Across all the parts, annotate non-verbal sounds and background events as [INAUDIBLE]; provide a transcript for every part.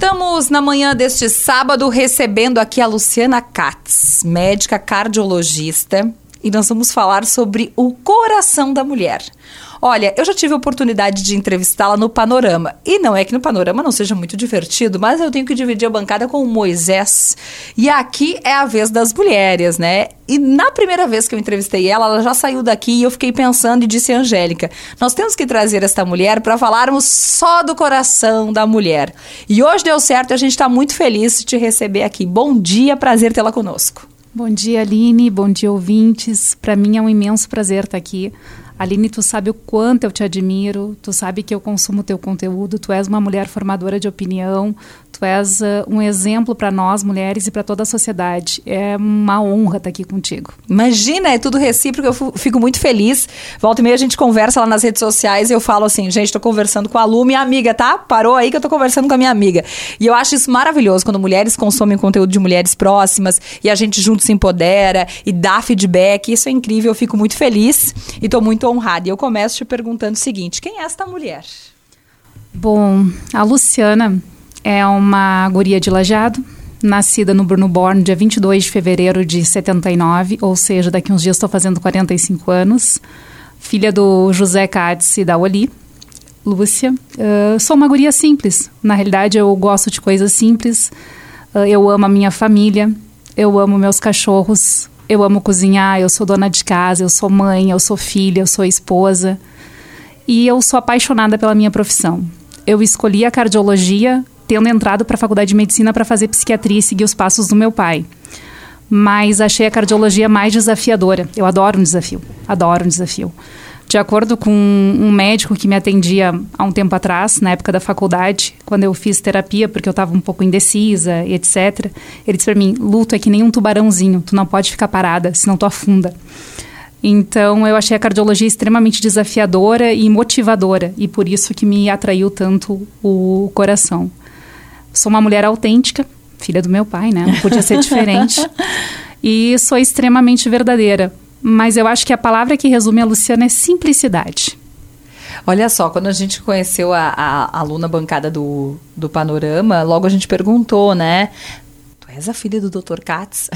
Estamos na manhã deste sábado recebendo aqui a Luciana Katz, médica cardiologista, e nós vamos falar sobre o coração da mulher. Olha, eu já tive a oportunidade de entrevistá-la no Panorama. E não é que no Panorama não seja muito divertido, mas eu tenho que dividir a bancada com o Moisés. E aqui é a vez das mulheres, né? E na primeira vez que eu entrevistei ela, ela já saiu daqui e eu fiquei pensando e disse Angélica: nós temos que trazer esta mulher para falarmos só do coração da mulher. E hoje deu certo a gente está muito feliz de te receber aqui. Bom dia, prazer tê-la conosco. Bom dia, Aline. Bom dia, ouvintes. Para mim é um imenso prazer estar aqui. Aline, tu sabe o quanto eu te admiro, tu sabe que eu consumo teu conteúdo, tu és uma mulher formadora de opinião, tu és uh, um exemplo para nós mulheres e para toda a sociedade. É uma honra estar aqui contigo. Imagina, é tudo recíproco, eu fico muito feliz. Volta e meia a gente conversa lá nas redes sociais e eu falo assim, gente, estou conversando com a Lu, minha amiga, tá? Parou aí que eu estou conversando com a minha amiga. E eu acho isso maravilhoso quando mulheres consomem conteúdo de mulheres próximas e a gente junto se empodera e dá feedback. Isso é incrível, eu fico muito feliz e estou muito honrada. E eu começo te perguntando o seguinte: quem é esta mulher? Bom, a Luciana é uma guria de lajado, nascida no Bruno Born, dia 22 de fevereiro de 79, ou seja, daqui uns dias estou fazendo 45 anos. Filha do José Cádice e da Oli. Lúcia. Uh, sou uma guria simples. Na realidade, eu gosto de coisas simples. Uh, eu amo a minha família. Eu amo meus cachorros. Eu amo cozinhar, eu sou dona de casa, eu sou mãe, eu sou filha, eu sou esposa. E eu sou apaixonada pela minha profissão. Eu escolhi a cardiologia tendo entrado para a faculdade de medicina para fazer psiquiatria e seguir os passos do meu pai. Mas achei a cardiologia mais desafiadora. Eu adoro um desafio, adoro um desafio. De acordo com um médico que me atendia há um tempo atrás, na época da faculdade, quando eu fiz terapia, porque eu estava um pouco indecisa e etc., ele disse para mim: luto é que nem um tubarãozinho, tu não pode ficar parada, senão tu afunda. Então, eu achei a cardiologia extremamente desafiadora e motivadora, e por isso que me atraiu tanto o coração. Sou uma mulher autêntica, filha do meu pai, né? Não podia ser diferente. e sou extremamente verdadeira mas eu acho que a palavra que resume a Luciana é simplicidade. Olha só, quando a gente conheceu a, a, aluna bancada do, do Panorama, logo a gente perguntou, né? És a filha do Dr. Katz?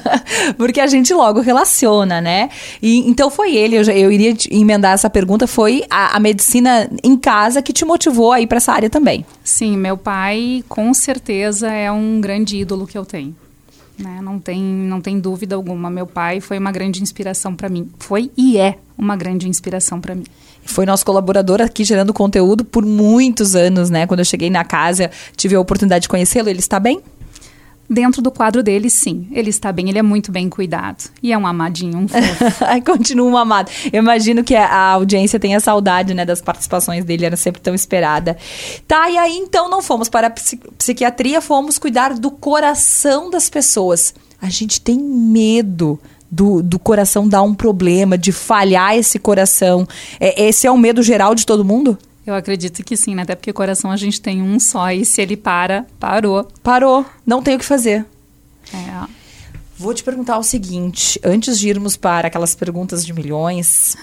[LAUGHS] Porque a gente logo relaciona, né? E, então foi ele, eu, já, eu iria emendar essa pergunta, foi a, a medicina em casa que te motivou a ir para essa área também. Sim, meu pai com certeza é um grande ídolo que eu tenho. Né? Não, tem, não tem dúvida alguma. Meu pai foi uma grande inspiração para mim. Foi e é uma grande inspiração para mim. Foi nosso colaborador aqui gerando conteúdo por muitos anos, né? Quando eu cheguei na casa, tive a oportunidade de conhecê-lo. Ele está bem? Dentro do quadro dele, sim. Ele está bem, ele é muito bem cuidado. E é um amadinho, um fofo. [LAUGHS] Continua um amado. Eu imagino que a audiência tenha saudade, né, das participações dele, era sempre tão esperada. Tá, e aí então não fomos para a psiquiatria, fomos cuidar do coração das pessoas. A gente tem medo do, do coração dar um problema, de falhar esse coração. É, esse é o medo geral de todo mundo? Eu acredito que sim, né? Até porque coração a gente tem um só e se ele para, parou. Parou. Não tem o que fazer. É. Vou te perguntar o seguinte, antes de irmos para aquelas perguntas de milhões,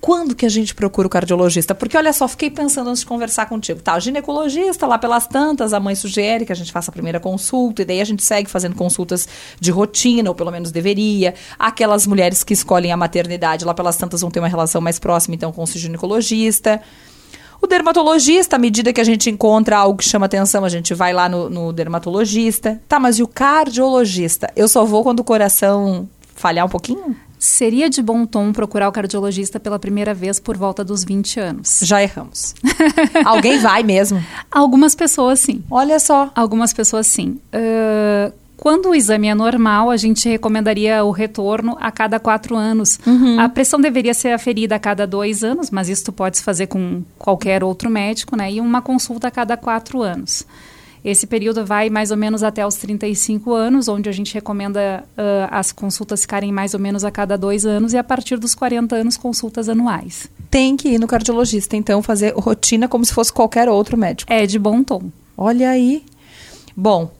quando que a gente procura o cardiologista? Porque olha só, fiquei pensando antes de conversar contigo. Tá, o ginecologista lá pelas tantas, a mãe sugere que a gente faça a primeira consulta, e daí a gente segue fazendo consultas de rotina, ou pelo menos deveria. Aquelas mulheres que escolhem a maternidade lá pelas tantas vão ter uma relação mais próxima, então, com o ginecologista. O dermatologista, à medida que a gente encontra algo que chama atenção, a gente vai lá no, no dermatologista. Tá, mas e o cardiologista? Eu só vou quando o coração falhar um pouquinho? Seria de bom tom procurar o cardiologista pela primeira vez por volta dos 20 anos. Já erramos. Alguém vai mesmo? [LAUGHS] Algumas pessoas sim. Olha só. Algumas pessoas sim. Uh, quando o exame é normal, a gente recomendaria o retorno a cada quatro anos. Uhum. A pressão deveria ser aferida a cada dois anos, mas isso tu pode fazer com qualquer outro médico, né? E uma consulta a cada quatro anos. Esse período vai mais ou menos até os 35 anos, onde a gente recomenda uh, as consultas ficarem mais ou menos a cada dois anos, e a partir dos 40 anos, consultas anuais. Tem que ir no cardiologista, então, fazer rotina como se fosse qualquer outro médico. É de bom tom. Olha aí. Bom,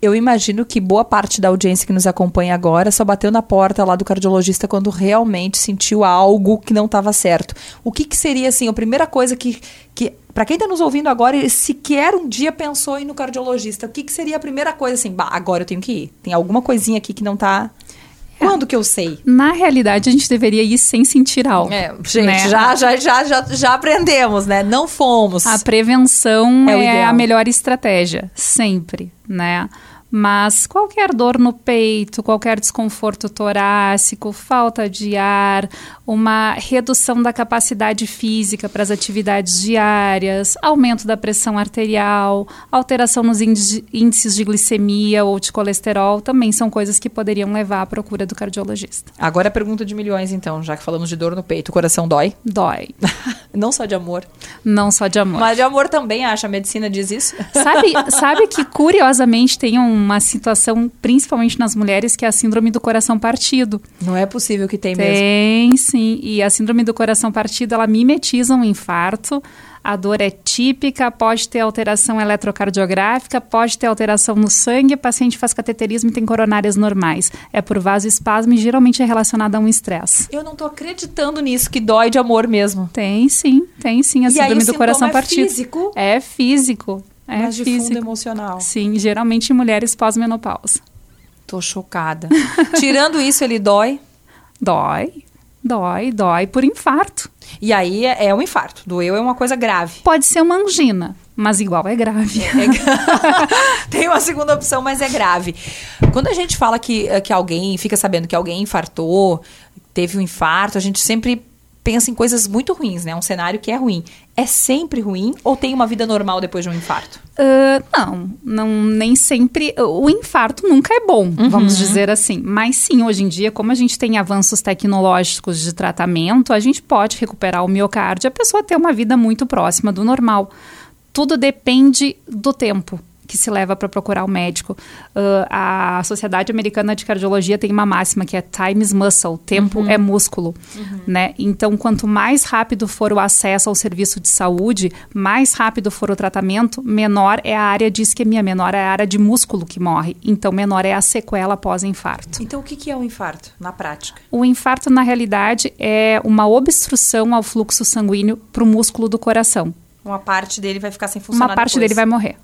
Eu imagino que boa parte da audiência que nos acompanha agora só bateu na porta lá do cardiologista quando realmente sentiu algo que não estava certo. O que, que seria, assim, a primeira coisa que. que para quem está nos ouvindo agora sequer um dia pensou em ir no cardiologista, o que, que seria a primeira coisa, assim, bah, agora eu tenho que ir? Tem alguma coisinha aqui que não está quando que eu sei? Na realidade, a gente deveria ir sem sentir algo. É, gente, né? já, já, já, já, já aprendemos, né? Não fomos. A prevenção é, é a melhor estratégia, sempre, né? Mas qualquer dor no peito, qualquer desconforto torácico, falta de ar, uma redução da capacidade física para as atividades diárias, aumento da pressão arterial, alteração nos índices de glicemia ou de colesterol, também são coisas que poderiam levar à procura do cardiologista. Agora a pergunta de milhões, então, já que falamos de dor no peito, o coração dói? Dói. [LAUGHS] Não só de amor. Não só de amor. Mas de amor também, acha? A medicina diz isso? Sabe, sabe que, curiosamente, tem uma situação, principalmente nas mulheres, que é a síndrome do coração partido. Não é possível que tem, tem mesmo. Tem, sim. E a síndrome do coração partido, ela mimetiza um infarto. A dor é típica, pode ter alteração eletrocardiográfica, pode ter alteração no sangue, o paciente faz cateterismo e tem coronárias normais. É por vasoespasmo e geralmente é relacionado a um estresse. Eu não estou acreditando nisso, que dói de amor mesmo. Tem sim, tem sim a e síndrome aí, do coração é partido. Físico? É físico. É mas de físico. fundo emocional. Sim, geralmente em mulheres pós-menopausa. Tô chocada. [LAUGHS] Tirando isso, ele dói? Dói. Dói, dói por infarto. E aí é, é um infarto. Doeu é uma coisa grave. Pode ser uma angina, mas igual é grave. É, [LAUGHS] tem uma segunda opção, mas é grave. Quando a gente fala que, que alguém fica sabendo que alguém infartou, teve um infarto, a gente sempre pensa em coisas muito ruins, né? Um cenário que é ruim. É sempre ruim ou tem uma vida normal depois de um infarto? Uh, não, não, nem sempre. O infarto nunca é bom, uhum. vamos dizer assim. Mas sim, hoje em dia, como a gente tem avanços tecnológicos de tratamento, a gente pode recuperar o miocárdio e a pessoa ter uma vida muito próxima do normal. Tudo depende do tempo que se leva para procurar o médico. Uh, a Sociedade Americana de Cardiologia tem uma máxima que é time is muscle, tempo uhum. é músculo, uhum. né? Então, quanto mais rápido for o acesso ao serviço de saúde, mais rápido for o tratamento, menor é a área de isquemia, menor é a área de músculo que morre. Então, menor é a sequela pós-infarto. Então, o que é o infarto na prática? O infarto, na realidade, é uma obstrução ao fluxo sanguíneo para o músculo do coração. Uma parte dele vai ficar sem funcionar Uma parte depois. dele vai morrer.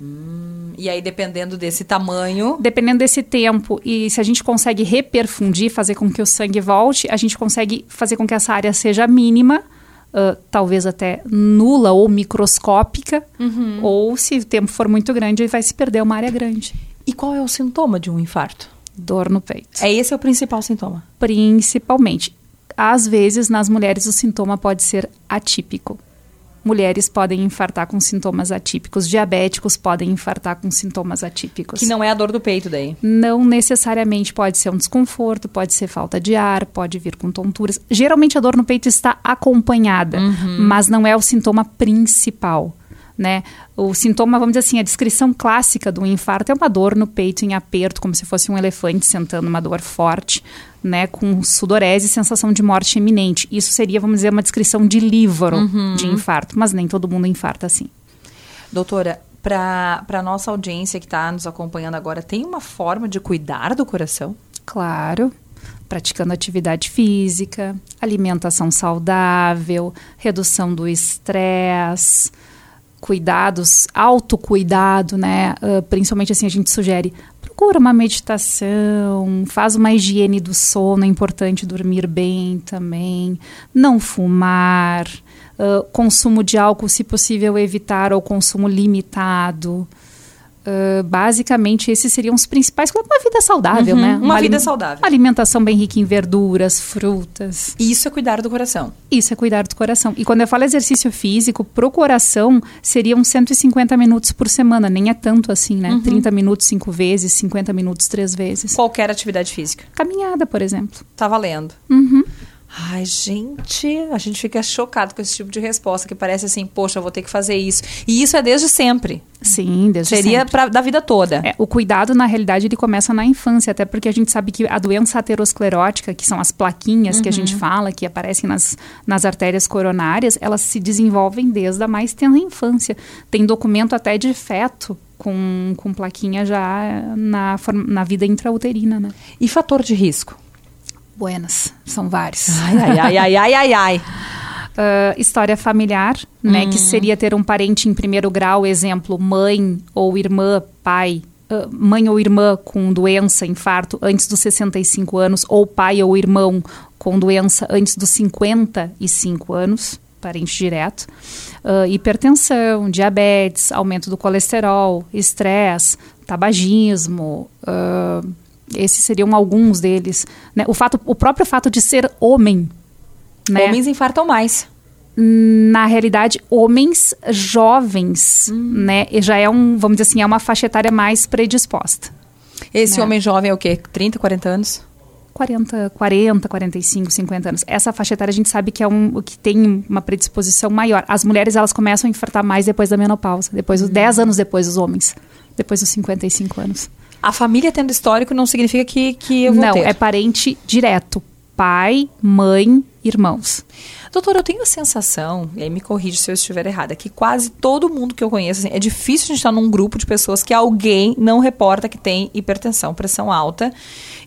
Hum, e aí, dependendo desse tamanho. Dependendo desse tempo, e se a gente consegue reperfundir, fazer com que o sangue volte, a gente consegue fazer com que essa área seja mínima. Uh, talvez até nula ou microscópica, uhum. ou se o tempo for muito grande, vai se perder uma área grande. E qual é o sintoma de um infarto? Dor no peito. É esse é o principal sintoma? Principalmente. Às vezes, nas mulheres, o sintoma pode ser atípico mulheres podem infartar com sintomas atípicos, diabéticos podem infartar com sintomas atípicos. Que não é a dor do peito daí? Não necessariamente pode ser um desconforto, pode ser falta de ar, pode vir com tonturas. Geralmente a dor no peito está acompanhada, uhum. mas não é o sintoma principal. Né? O sintoma, vamos dizer assim, a descrição clássica do infarto é uma dor no peito em aperto, como se fosse um elefante sentando, uma dor forte, né, com sudorese e sensação de morte iminente. Isso seria, vamos dizer, uma descrição de livro uhum. de infarto, mas nem todo mundo infarta assim. Doutora, para a nossa audiência que está nos acompanhando agora, tem uma forma de cuidar do coração? Claro praticando atividade física, alimentação saudável, redução do estresse, cuidados, autocuidado, né? Uh, principalmente assim, a gente sugere procura uma meditação, faz uma higiene do sono, é importante dormir bem também, não fumar, uh, consumo de álcool, se possível, evitar ou consumo limitado. Uh, basicamente, esses seriam os principais. Uma vida saudável, uhum, né? Uma, uma vida saudável. Alimentação bem rica em verduras, frutas. Isso é cuidar do coração. Isso é cuidar do coração. E quando eu falo exercício físico, pro coração, seriam 150 minutos por semana. Nem é tanto assim, né? Uhum. 30 minutos cinco vezes, 50 minutos três vezes. Qualquer atividade física. Caminhada, por exemplo. Tá valendo. Uhum. Ai, gente, a gente fica chocado com esse tipo de resposta que parece assim, poxa, eu vou ter que fazer isso. E isso é desde sempre. Sim, desde Seria sempre. Pra, da vida toda. É, o cuidado, na realidade, ele começa na infância, até porque a gente sabe que a doença aterosclerótica, que são as plaquinhas uhum. que a gente uhum. fala, que aparecem nas, nas artérias coronárias, elas se desenvolvem desde a mais tenra infância. Tem documento até de feto com, com plaquinha já na, na vida intrauterina, né? E fator de risco? Buenas, são vários. Ai, ai, ai, ai, ai, ai. Uh, [LAUGHS] história familiar, né? Que seria ter um parente em primeiro grau, exemplo, mãe ou irmã, pai, uh, mãe ou irmã com doença, infarto, antes dos 65 anos, ou pai ou irmão com doença antes dos 55 anos, parente direto. Uh, hipertensão, diabetes, aumento do colesterol, estresse, tabagismo. Esses seriam alguns deles. Né? O, fato, o próprio fato de ser homem né? Homens infartam mais. Na realidade, homens jovens, hum. né? E já é um, vamos dizer assim, é uma faixa etária mais predisposta. Esse né? homem jovem é o quê? 30, 40 anos? 40, 40, 45, 50 anos. Essa faixa etária a gente sabe que é um que tem uma predisposição maior. As mulheres elas começam a infartar mais depois da menopausa, depois dos hum. 10 anos depois dos homens, depois dos 55 anos. A família tendo histórico não significa que, que eu vou Não, ter. é parente direto. Pai, mãe, irmãos. Doutora, eu tenho a sensação, e aí me corrige se eu estiver errada, que quase todo mundo que eu conheço, assim, é difícil a gente estar num grupo de pessoas que alguém não reporta que tem hipertensão, pressão alta.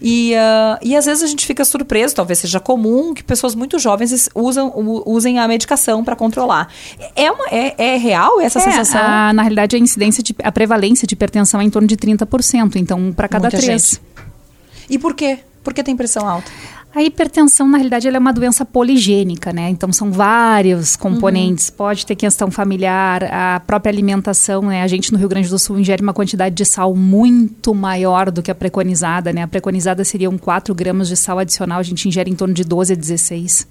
E, uh, e às vezes a gente fica surpreso, talvez seja comum, que pessoas muito jovens usam, usem a medicação para controlar. É, uma, é, é real essa é, sensação? A, na realidade, a incidência, de, a prevalência de hipertensão é em torno de 30%, então para cada Muita três. Gente. E por quê? Por que tem pressão alta? A hipertensão, na realidade, ela é uma doença poligênica, né? Então, são vários componentes. Uhum. Pode ter questão familiar, a própria alimentação, né? A gente no Rio Grande do Sul ingere uma quantidade de sal muito maior do que a preconizada, né? A preconizada seriam 4 gramas de sal adicional, a gente ingere em torno de 12 a 16.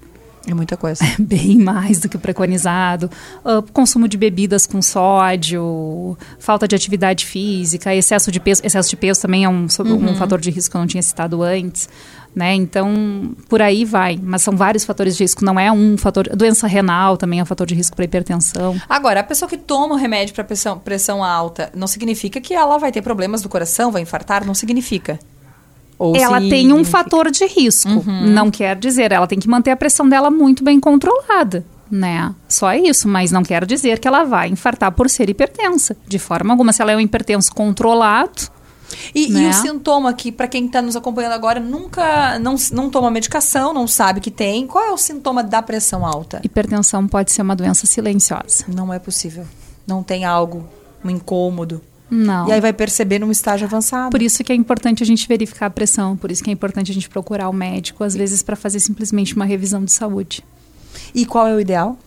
É muita coisa. É [LAUGHS] bem mais do que o preconizado. Uh, consumo de bebidas com sódio, falta de atividade física, excesso de peso. Excesso de peso também é um, uhum. um fator de risco que eu não tinha citado antes. Né? Então, por aí vai. Mas são vários fatores de risco. Não é um fator. Doença renal também é um fator de risco para hipertensão. Agora, a pessoa que toma o remédio para pressão, pressão alta, não significa que ela vai ter problemas do coração, vai infartar? Não significa. Ou ela tem um fator de risco. Uhum. Não quer dizer, ela tem que manter a pressão dela muito bem controlada. Né? Só isso, mas não quer dizer que ela vai infartar por ser hipertensa. De forma alguma, se ela é um hipertenso controlado, e, né? e o sintoma que, para quem está nos acompanhando agora, nunca não, não toma medicação, não sabe que tem, qual é o sintoma da pressão alta? Hipertensão pode ser uma doença silenciosa. Não é possível. Não tem algo, um incômodo. Não. E aí vai perceber num estágio avançado. Por isso que é importante a gente verificar a pressão, por isso que é importante a gente procurar o médico, às vezes para fazer simplesmente uma revisão de saúde. E qual é o ideal?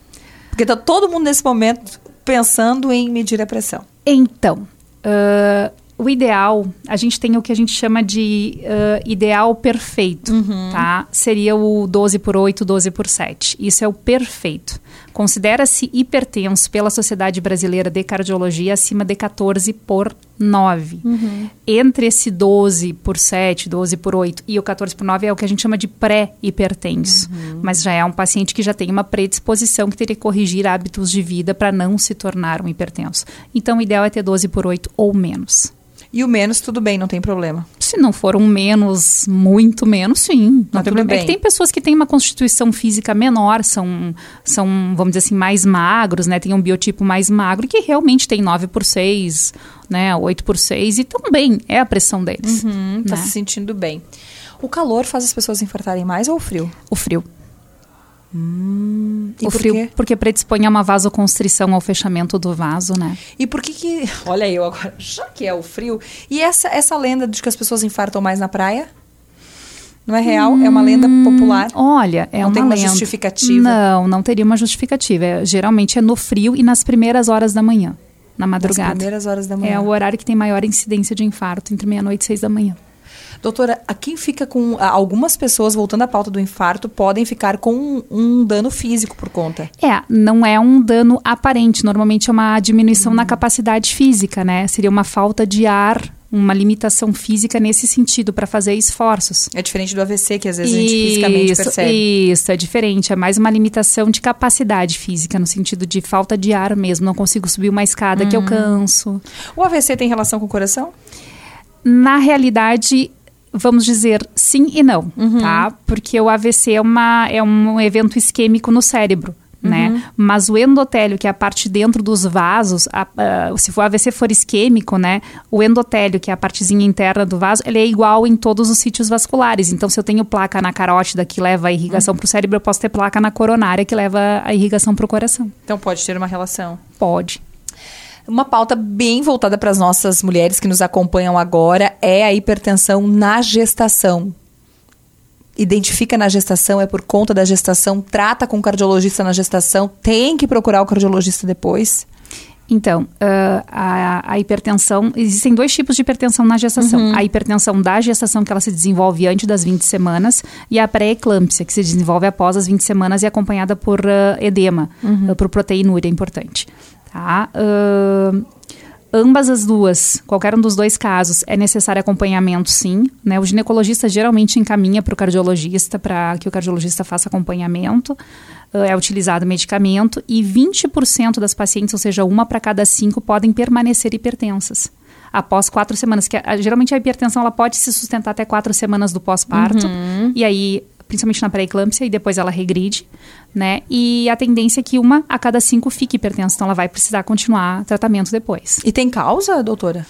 Porque está todo mundo nesse momento pensando em medir a pressão. Então, uh, o ideal, a gente tem o que a gente chama de uh, ideal perfeito, uhum. tá? Seria o 12 por 8, 12 por 7. Isso é o perfeito. Considera-se hipertenso pela Sociedade Brasileira de Cardiologia acima de 14 por 9. Uhum. Entre esse 12 por 7, 12 por 8 e o 14 por 9 é o que a gente chama de pré-hipertenso. Uhum. Mas já é um paciente que já tem uma predisposição que teria que corrigir hábitos de vida para não se tornar um hipertenso. Então, o ideal é ter 12 por 8 ou menos. E o menos, tudo bem, não tem problema. Se não for um menos, muito menos, sim. Não, não tem problema. É que tem pessoas que têm uma constituição física menor, são, são, vamos dizer assim, mais magros, né? Tem um biotipo mais magro, que realmente tem 9 por 6, né? 8 por 6, e também é a pressão deles. Uhum, tá né? se sentindo bem. O calor faz as pessoas infartarem mais ou o frio? O frio. Hum, o frio, quê? porque predispõe a uma vasoconstrição ao fechamento do vaso, né? E por que que... [LAUGHS] Olha eu agora, já que é o frio. E essa, essa lenda de que as pessoas infartam mais na praia? Não é real? Hum, é uma lenda popular? Olha, é não uma tem uma lenda. justificativa? Não, não teria uma justificativa. É, geralmente é no frio e nas primeiras horas da manhã, na madrugada. Nas primeiras horas da manhã. É o horário que tem maior incidência de infarto, entre meia-noite e seis da manhã. Doutora, a quem fica com. Algumas pessoas, voltando à pauta do infarto, podem ficar com um, um, dano físico por conta. É, não é um dano aparente. Normalmente é uma diminuição hum. na capacidade física, né? Seria uma falta de ar uma limitação física nesse sentido para fazer esforços. É diferente do AVC que às vezes isso, a gente fisicamente percebe. Isso, é diferente, é mais uma limitação de capacidade física no sentido de falta de ar mesmo, não consigo subir uma escada hum. que eu canso. O AVC tem relação com o coração? Na realidade, vamos dizer sim e não, uhum. tá? Porque o AVC é, uma, é um evento isquêmico no cérebro. né? Mas o endotélio, que é a parte dentro dos vasos, a, a, se o AVC for isquêmico, né? O endotélio, que é a partezinha interna do vaso, ele é igual em todos os sítios vasculares. Então, se eu tenho placa na carótida que leva a irrigação uhum. para o cérebro, eu posso ter placa na coronária que leva a irrigação para o coração. Então, pode ter uma relação? Pode. Uma pauta bem voltada para as nossas mulheres que nos acompanham agora é a hipertensão na gestação identifica na gestação, é por conta da gestação, trata com o cardiologista na gestação, tem que procurar o cardiologista depois? Então, uh, a, a, hipertensão, existem dois tipos de hipertensão na gestação. Uhum. A hipertensão da gestação, que ela se desenvolve antes das 20 semanas, e a pré-eclâmpsia, que se desenvolve após as 20 semanas e é acompanhada por uh, edema, uhum. uh, por proteinúria, é importante. Tá? Uh, ambas as duas, qualquer um dos dois casos, é necessário acompanhamento, sim. Né? O ginecologista geralmente encaminha para o cardiologista para que o cardiologista faça acompanhamento. Uh, é utilizado medicamento e 20% das pacientes, ou seja, uma para cada cinco, podem permanecer hipertensas após quatro semanas. Que a, geralmente a hipertensão ela pode se sustentar até quatro semanas do pós-parto. Uhum. E aí principalmente na pré-eclâmpsia, e depois ela regride, né? E a tendência é que uma a cada cinco fique hipertensa, então ela vai precisar continuar tratamento depois. E tem causa, doutora?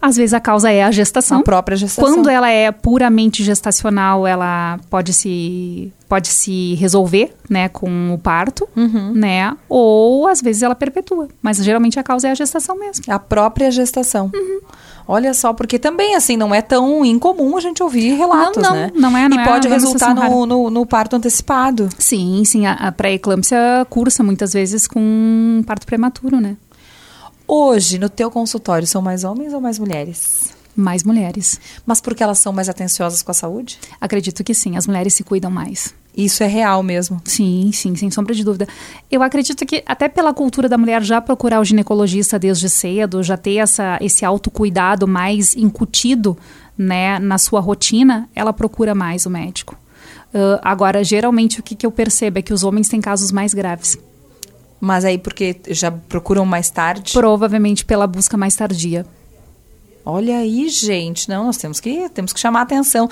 Às vezes a causa é a gestação. A própria gestação. Quando ela é puramente gestacional, ela pode se pode se resolver, né, com o parto, uhum. né? Ou às vezes ela perpetua. Mas geralmente a causa é a gestação mesmo. A própria gestação. Uhum. Olha só, porque também, assim, não é tão incomum a gente ouvir relatos, não, não, né? Não é, não E é pode resultar no, no, no, parto antecipado. Sim, sim. A, a pré-eclâmpsia cursa muitas vezes com parto prematuro, né? Hoje, no teu consultório, são mais homens ou mais mulheres? Mais mulheres. Mas porque elas são mais atenciosas com a saúde? Acredito que sim, as mulheres se cuidam mais. Isso é real mesmo? Sim, sim, sem sombra de dúvida. Eu acredito que até pela cultura da mulher já procurar o ginecologista desde cedo, já ter essa, esse autocuidado mais incutido né, na sua rotina, ela procura mais o médico. Uh, agora, geralmente, o que, que eu percebo é que os homens têm casos mais graves. Mas aí porque já procuram mais tarde? Provavelmente pela busca mais tardia. Olha aí, gente, não, nós temos que, temos que chamar atenção.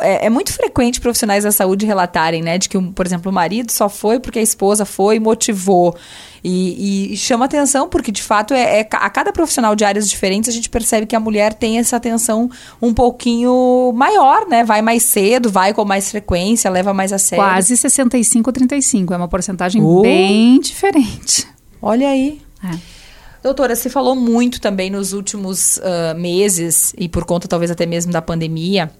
É, é, muito frequente profissionais da saúde relatarem, né, de que, por exemplo, o marido só foi porque a esposa foi e motivou. E, e, chama atenção porque, de fato, é, é, a cada profissional de áreas diferentes a gente percebe que a mulher tem essa atenção um pouquinho maior, né? Vai mais cedo, vai com mais frequência, leva mais a sério. Quase 65, 35. É uma porcentagem uh. bem diferente. Olha aí. É. Doutora, se falou muito também nos últimos uh, meses, e por conta talvez até mesmo da pandemia,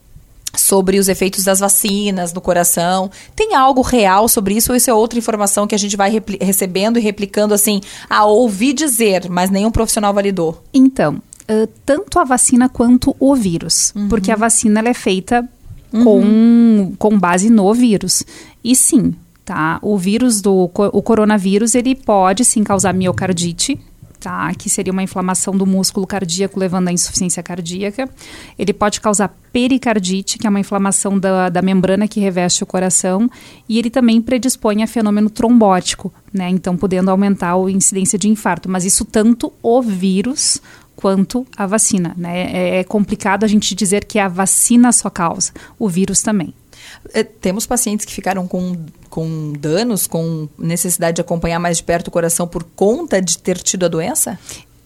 sobre os efeitos das vacinas no coração. Tem algo real sobre isso ou isso é outra informação que a gente vai recebendo e replicando assim, a ouvir dizer, mas nenhum profissional validou? Então, uh, tanto a vacina quanto o vírus, uhum. porque a vacina é feita uhum. com, com base no vírus. E sim, tá? O vírus do o coronavírus, ele pode sim causar miocardite, tá? Que seria uma inflamação do músculo cardíaco levando à insuficiência cardíaca. Ele pode causar pericardite, que é uma inflamação da, da membrana que reveste o coração, e ele também predispõe a fenômeno trombótico, né? Então, podendo aumentar a incidência de infarto. Mas isso tanto o vírus quanto a vacina, né? É, é complicado a gente dizer que é a vacina só causa, o vírus também. É, temos pacientes que ficaram com, com danos, com necessidade de acompanhar mais de perto o coração por conta de ter tido a doença?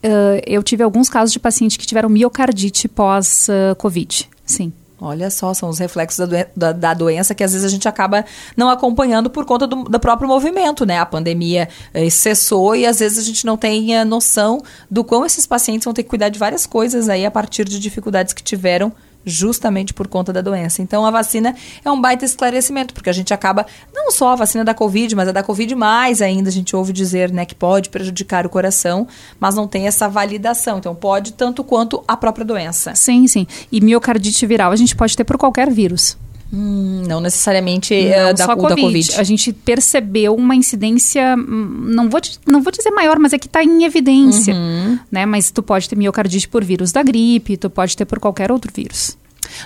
Uh, eu tive alguns casos de pacientes que tiveram miocardite pós-Covid, uh, sim. Olha só, são os reflexos da, doen da, da, doença que às vezes a gente acaba não acompanhando por conta do, do próprio movimento, né? A pandemia eh, cessou e às vezes a gente não tem a noção do quão esses pacientes vão ter que cuidar de várias coisas aí a partir de dificuldades que tiveram justamente por conta da doença. Então a vacina é um baita esclarecimento, porque a gente acaba, não só a vacina da Covid, mas a da Covid mais ainda, a gente ouve dizer né, que pode prejudicar o coração, mas não tem essa validação. Então pode tanto quanto a própria doença. Sim, sim. E miocardite viral a gente pode ter por qualquer vírus. Hum, não necessariamente não, uh, da, só COVID. da Covid. A gente percebeu uma incidência, hum, não vou, não vou dizer maior, mas é que está em evidência. Uhum. Né? Mas tu pode ter miocardite por vírus da gripe, tu pode ter por qualquer outro vírus.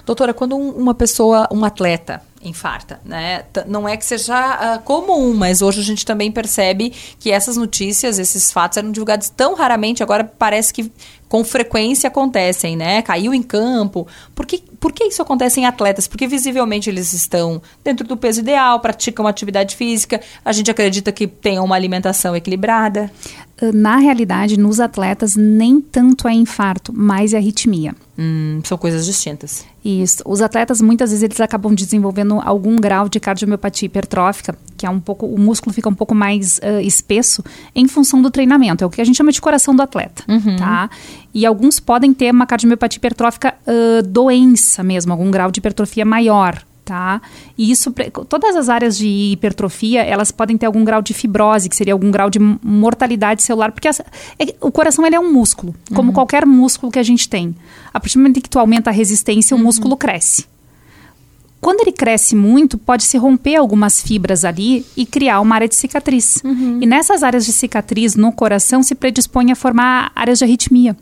Doutora, quando um, uma pessoa, um atleta, infarta, né? T- Não é que seja ah, comum, mas hoje a gente também percebe que essas notícias, esses fatos eram divulgados tão raramente, agora parece que com frequência acontecem, né? Caiu em campo. Por que, por que isso acontece em atletas? Porque visivelmente eles estão dentro do peso ideal, praticam atividade física, a gente acredita que tenham uma alimentação equilibrada. Na realidade, nos atletas, nem tanto é infarto, mais é arritmia. Hum, são coisas distintas. Isso. Os atletas, muitas vezes, eles acabam desenvolvendo algum grau de cardiomiopatia hipertrófica, que é um pouco, o músculo fica um pouco mais ah, espesso em função do treinamento. É o que a gente chama de coração do atleta, tá? E alguns podem ter uma cardiomiopatia hipertrófica ah, doença mesmo, algum grau de hipertrofia maior, tá? E isso, todas as áreas de hipertrofia, elas podem ter algum grau de fibrose, que seria algum grau de mortalidade celular, porque as- é- o coração ele é um músculo, como qualquer músculo que a gente tem. A partir do momento que tu aumenta a resistência, o músculo cresce. Quando ele cresce muito, pode se romper algumas fibras ali e criar uma área de cicatriz. E nessas áreas de cicatriz no coração se predispõe a formar áreas de arritmia.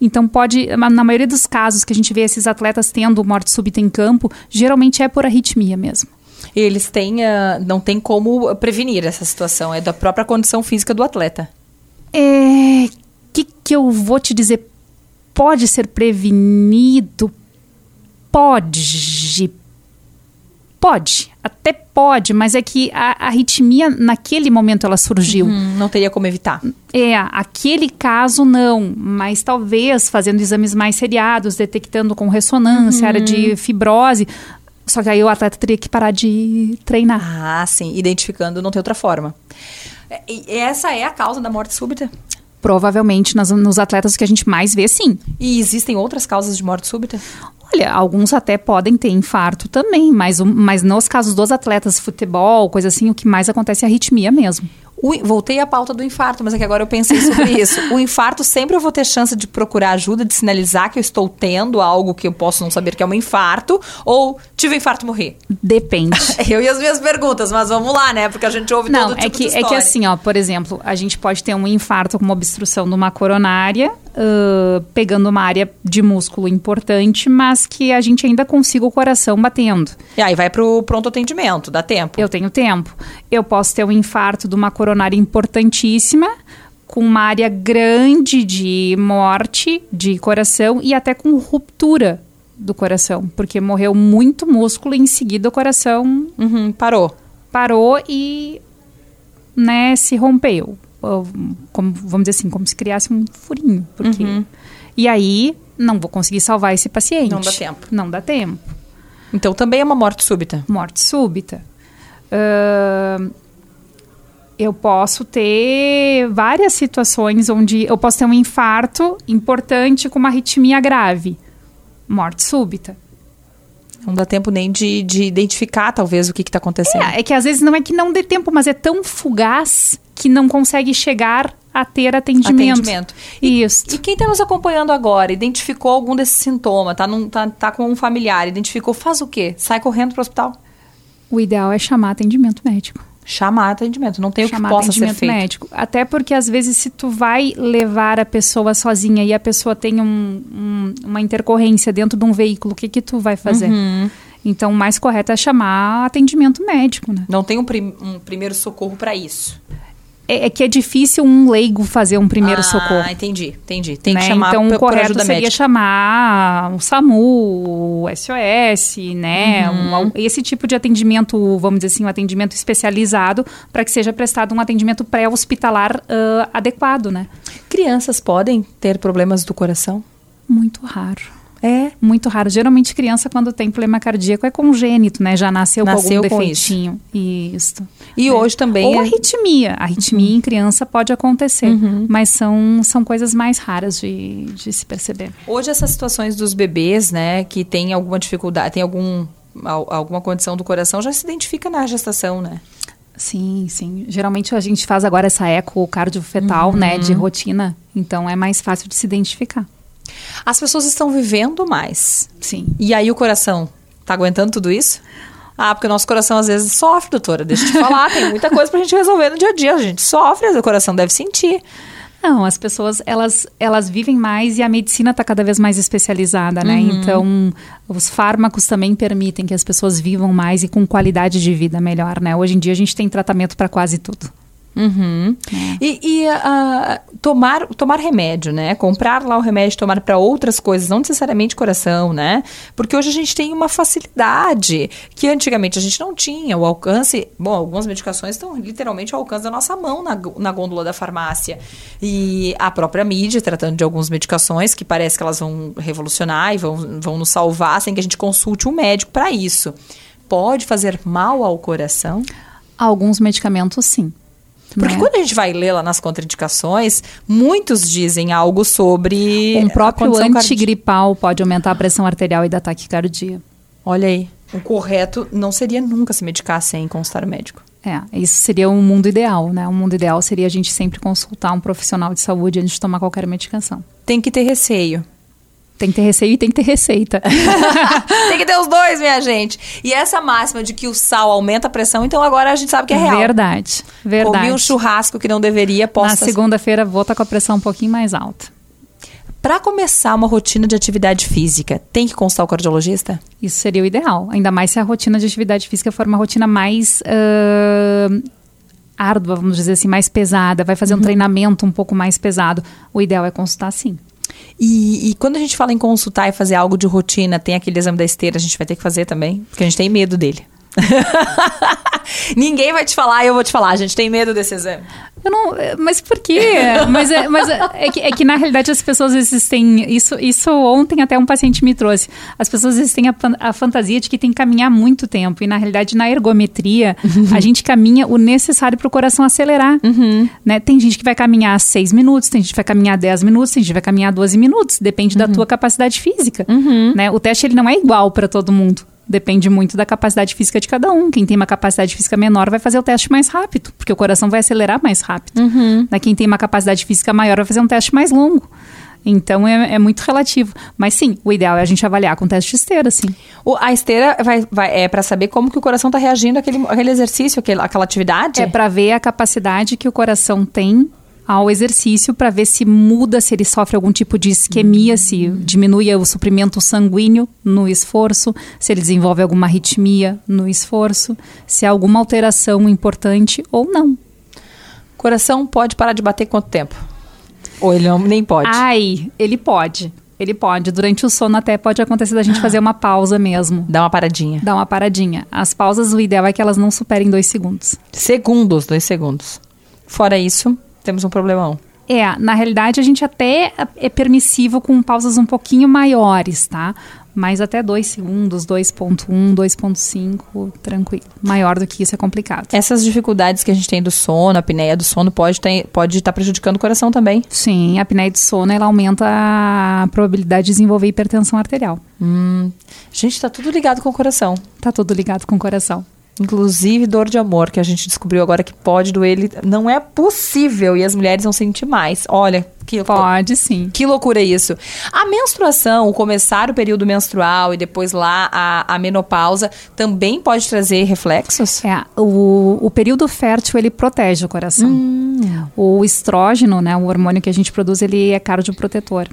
Então pode, na maioria dos casos que a gente vê esses atletas tendo morte súbita em campo, geralmente é por arritmia mesmo. Eles têm, ah, não tem como prevenir essa situação, é da própria condição física do atleta. É, que que eu vou te dizer? Pode ser prevenido? Pode. Pode. Até pode, mas é que a, arritmia, naquele momento, ela surgiu. Hum, não teria como evitar. É, aquele caso não, mas talvez fazendo exames mais seriados, detectando com ressonância, área de fibrose. Só que aí o atleta teria que parar de treinar. Ah, sim, identificando não tem outra forma. E essa é a causa da morte súbita? Provavelmente nas- nos atletas que a gente mais vê, sim. E existem outras causas de morte súbita? Olha, alguns até podem ter infarto também, mas, mas nos casos dos atletas, futebol, coisa assim, o que mais acontece é arritmia mesmo. O voltei à pauta do infarto, mas é que agora eu pensei sobre isso. [LAUGHS] O infarto sempre eu vou ter chance de procurar ajuda, de sinalizar que eu estou tendo algo que eu posso não saber que é um infarto, ou tive um infarto morri. Depende. [LAUGHS] Eu e as minhas perguntas, mas vamos lá, né? Porque a gente ouve Não, todo é tipo que, de é que assim, ó, por exemplo, a gente pode ter um infarto com uma obstrução de uma coronária, ãh, pegando uma área de músculo importante, mas que a gente ainda consiga o coração batendo. E aí vai pro pronto atendimento, dá tempo. Eu tenho tempo. Eu posso ter um infarto de uma coronária importantíssima, com uma área grande de morte de coração e até com ruptura do coração, porque morreu muito músculo e em seguida o coração Uhum, parou. parou e né, se rompeu. Como, vamos dizer assim, como se criasse um furinho. Porque... E aí, não vou conseguir salvar esse paciente. Não dá tempo. Não dá tempo. Então também é uma morte súbita. Morte súbita. Ahn, eu posso ter várias situações onde eu posso ter um infarto importante com uma arritmia grave. Morte súbita. Não dá tempo nem de, de identificar, talvez, o que está acontecendo. É, é que às vezes não é que não dê tempo, mas é tão fugaz que não consegue chegar a ter atendimento. Atendimento. Isso. E quem está nos acompanhando agora, identificou algum desses sintomas, tá, num, tá, tá com um familiar, identificou, faz o quê? Sai correndo para o hospital. O ideal é chamar atendimento médico. Chamar atendimento. Não tem o que chamar possa ser feito. médico. Até porque às vezes se tu vai levar a pessoa sozinha e a pessoa tem um- um- uma intercorrência dentro de um veículo, o que que tu vai fazer? Uhum. Então o mais correto é chamar atendimento médico, né? Não tem um, prim- um primeiro socorro para isso. É, é que é difícil um leigo fazer um primeiro ah, socorro. entendi, entendi. Tem que né? chamar então, o correto seria médica. chamar o SAMU, o SOS, né? Uhum. Um- esse tipo de atendimento, vamos dizer assim, um atendimento especializado para que seja prestado um atendimento pré-hospitalar ah, adequado, né? Crianças podem ter problemas do coração? Muito raro. É. Muito raro. Geralmente, criança, quando tem problema cardíaco, é congênito, né? Já nasceu, Nasceu com com algum defeitinho. Isso. E hoje também. Ou é- arritmia. Arritmia em criança pode acontecer, mas são, são coisas mais raras de, de se perceber. Hoje essas situações dos bebês, né, que tem alguma dificuldade, tem algum al- alguma condição do coração, já se identifica na gestação, né? Sim, sim. Geralmente a gente faz agora essa eco cardiofetal, né, de rotina, então é mais fácil de se identificar. As pessoas estão vivendo mais. Sim. E aí o coração tá aguentando tudo isso? Ah, porque o nosso coração às vezes sofre, doutora. Deixa eu te falar, tem muita coisa pra gente resolver no dia a dia. A gente sofre, o coração deve sentir. Não, as pessoas, elas, elas vivem mais e a medicina está cada vez mais especializada, né? Uhum. Então, os fármacos também permitem que as pessoas vivam mais e com qualidade de vida melhor, né? Hoje em dia a gente tem tratamento para quase tudo. Uhum. E, e, ah, tomar, tomar remédio, né? Comprar lá o remédio, tomar para outras coisas, não necessariamente coração, né? Porque hoje a gente tem uma facilidade que antigamente a gente não tinha. O alcance, bom, algumas medicações estão literalmente ao alcance da nossa mão na, na gôndola da farmácia. E a própria mídia tratando de algumas medicações que parece que elas vão revolucionar e vão, vão nos salvar sem que a gente consulte um médico para isso. Pode fazer mal ao coração? Alguns medicamentos, sim. Porque né? quando a gente vai ler lá nas contraindicações, muitos dizem algo sobre. Um próprio antigripal pode aumentar a pressão arterial e dar taquicardia. Olha aí. O correto não seria nunca se medicar sem consultar o médico. É, isso seria um mundo ideal, né? O mundo ideal seria a gente sempre consultar um profissional de saúde antes de tomar qualquer medicação. Tem que ter receio. Tem que ter receio e tem que ter receita. [LAUGHS] Tem que ter os dois, minha gente. E essa máxima de que o sal aumenta a pressão, então agora a gente sabe que é real. Verdade, verdade. Comi um churrasco que não deveria, Na posso. segunda-feira vou estar com a pressão um pouquinho mais alta. Para começar uma rotina de atividade física, tem que consultar o cardiologista? Isso seria o ideal. Ainda mais se a rotina de atividade física for uma rotina mais ah, árdua, vamos dizer assim, mais pesada, vai fazer um treinamento um pouco mais pesado. O ideal é consultar sim. E, e quando a gente fala em consultar e fazer algo de rotina, tem aquele exame da esteira, a gente vai ter que fazer também, porque a gente tem medo dele. [LAUGHS] Ninguém vai te falar, eu vou te falar, a gente tem medo desse exame. Eu não, mas por quê? mas é, mas é, é que, é que, na realidade as pessoas existem. Isso, isso ontem até um paciente me trouxe. As pessoas existem a, a fantasia de que tem que caminhar muito tempo. E na realidade, na ergometria, a [LAUGHS] gente caminha o necessário para o coração acelerar. Né? Tem gente que vai caminhar 6 minutos, tem gente que vai caminhar 10 minutos, tem gente que vai caminhar 12 minutos. Depende da tua capacidade física. Né? O teste ele não é igual para todo mundo. Depende muito da capacidade física de cada um. Quem tem uma capacidade física menor vai fazer o teste mais rápido, porque o coração vai acelerar mais rápido. Né? Quem tem uma capacidade física maior vai fazer um teste mais longo. Então é, é muito relativo. Mas sim, o ideal é a gente avaliar com teste de esteira, sim. O- a esteira vai, vai- é para saber como que o coração está reagindo àquele, àquele exercício, àquele, àquela atividade? É para ver a capacidade que o coração tem ao exercício, para ver se muda, se ele sofre algum tipo de isquemia, se diminui o suprimento sanguíneo no esforço, se ele desenvolve alguma arritmia no esforço, se há alguma alteração importante ou não. Coração pode parar de bater quanto tempo? Ou ele não, nem pode? Ai, ele pode. Ele pode. Durante o sono até pode acontecer da gente [GASPS] fazer uma pausa mesmo. Dá uma paradinha. Dar uma paradinha. As pausas, o ideal é que elas não superem dois segundos. Segundos, dois segundos. Fora isso, temos um problemão. É, na realidade a gente até é permissivo com pausas um pouquinho maiores, tá? Mas até 2 segundos, 2.1, 2.5, tranquilo. Maior do que isso é complicado. Essas dificuldades que a gente tem do sono, a apneia do sono, pode estar pode estar prejudicando o coração também. Sim, a apneia de sono ela aumenta a probabilidade de desenvolver hipertensão arterial. Hum, gente, tá tudo ligado com o coração. Tá tudo ligado com o coração. Inclusive dor de amor, que a gente descobriu agora que pode doer. ele- Não é possível e as mulheres vão sentir mais. Olha, que, Pode sim. que loucura isso. A menstruação, o começar o período menstrual e depois lá a, a menopausa, também pode trazer reflexos? É, o, o período fértil ele protege o coração. O estrógeno, né, o hormônio que a gente produz, ele é cardioprotetor.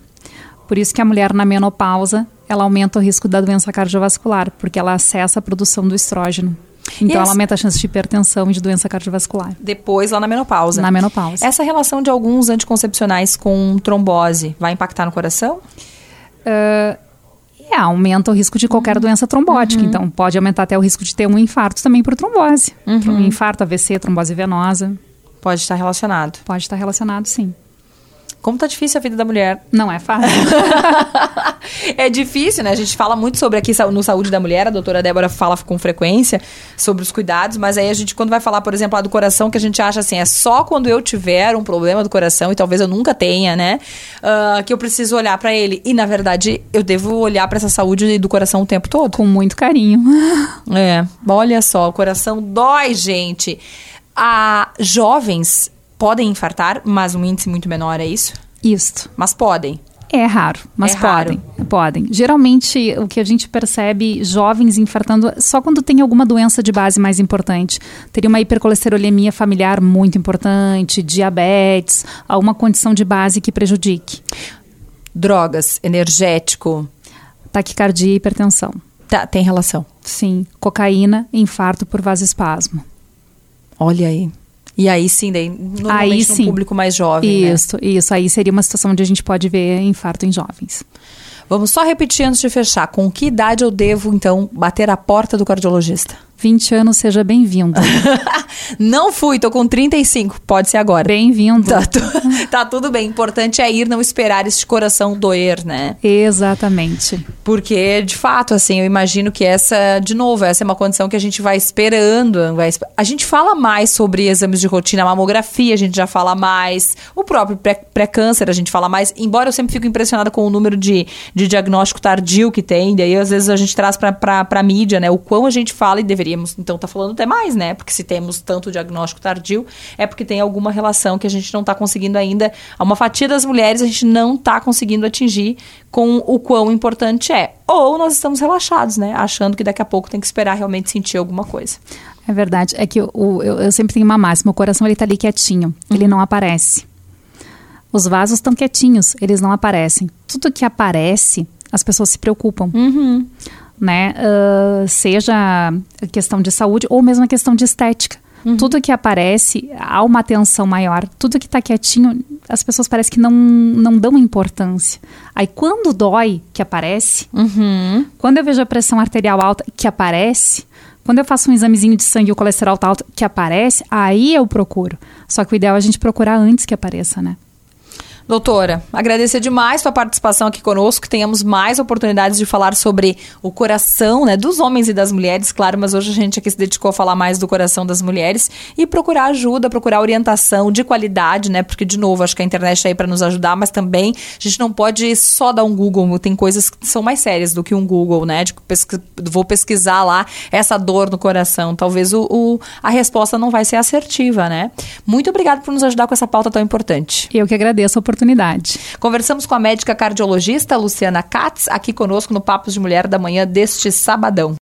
Por isso que a mulher na menopausa, ela aumenta o risco da doença cardiovascular, porque ela acessa a produção do estrógeno. Então essa- ela aumenta a chance de hipertensão e de doença cardiovascular Depois lá na menopausa. na menopausa. Essa relação de alguns anticoncepcionais com trombose vai impactar no coração? É, aumenta o risco de qualquer doença trombótica. Então, pode aumentar até o risco de ter um infarto também por trombose. Um infarto, AVC, trombose venosa. Pode estar relacionado. Pode estar relacionado, sim. Como tá difícil a vida da mulher. Não é fácil. [LAUGHS] é difícil, né? A gente fala muito sobre aqui no Saúde da Mulher, a doutora Débora fala com frequência sobre os cuidados, mas aí a gente, quando vai falar, por exemplo, lá do coração, que a gente acha assim, é só quando eu tiver um problema do coração, e talvez eu nunca tenha, né? ah, que eu preciso olhar pra ele. E, na verdade, eu devo olhar pra essa saúde do coração o tempo todo. Com muito carinho. É, olha só, o coração dói, gente. Ah, jovens podem infartar, mas um índice muito menor, é isso? Isto. Mas podem. É raro, mas É raro. podem. Podem. Geralmente, o que a gente percebe jovens infartando só quando tem alguma doença de base mais importante. Teria uma hipercolesterolemia familiar muito importante, diabetes, alguma condição de base que prejudique. Drogas, energético. Taquicardia e hipertensão. Tá, tem relação. Sim. Cocaína, infarto por vasoespasmo. Olha aí. E aí sim, daí, normalmente Aí, no sim. público mais jovem, né? Isso, isso. Aí seria uma situação onde a gente pode ver infarto em jovens. Vamos só repetir antes de fechar. Com que idade eu devo, então, bater a porta do cardiologista? 20 anos, seja bem-vindo. [LAUGHS] não fui, tô com 35. Pode ser agora. Bem-vindo. Tá, tu- [LAUGHS] tá tudo bem. Importante é ir, não esperar este coração doer, né? Exatamente. Porque, de fato, assim, eu imagino que essa, de novo, essa é uma condição que a gente vai esperando. Vai, a gente fala mais sobre exames de rotina, mamografia, a gente já fala mais. O próprio pré- pré-câncer, a gente fala mais. Embora eu sempre fico impressionada com o número de, de diagnóstico tardio que tem. Daí, às vezes, a gente traz pra, pra, pra mídia, né? O quão a gente fala e deveríamos, então, tá falando até mais, né? Porque se temos tanto diagnóstico tardio, é porque tem alguma relação que a gente não tá conseguindo ainda. A uma fatia das mulheres a gente não tá conseguindo atingir com o quão importante é. Ou nós estamos relaxados, né? Achando que daqui a pouco tem que esperar realmente sentir alguma coisa. É verdade. É que o, eu, eu sempre tenho uma máxima: o coração ele tá ali quietinho, ele não aparece. Os vasos estão quietinhos, eles não aparecem. Tudo que aparece, as pessoas se preocupam. Né? Ah, seja a questão de saúde ou mesmo a questão de estética. Tudo que aparece, há uma atenção maior. Tudo que está quietinho, as pessoas parecem que não, não dão importância. Aí quando dói, que aparece, quando eu vejo a pressão arterial alta, que aparece, quando eu faço um examezinho de sangue e o colesterol tá alto, que aparece, aí eu procuro. Só que o ideal é a gente procurar antes que apareça, né? Doutora, agradecer demais sua participação aqui conosco, que tenhamos mais oportunidades de falar sobre o coração, né, dos homens e das mulheres, claro, mas hoje a gente aqui se dedicou a falar mais do coração das mulheres e procurar ajuda, procurar orientação de qualidade, né, porque de novo, acho que a internet está aí para nos ajudar, mas também a gente não pode só dar um Google, tem coisas que são mais sérias do que um Google, né, de pesqui- vou pesquisar lá essa dor no coração, talvez o, o- a resposta não vai ser assertiva, né. Muito obrigada por nos ajudar com essa pauta tão importante. Eu que agradeço a oportunidade. Conversamos com a médica cardiologista Luciana Katz, aqui conosco no Papos de Mulher da Manhã deste sabadão.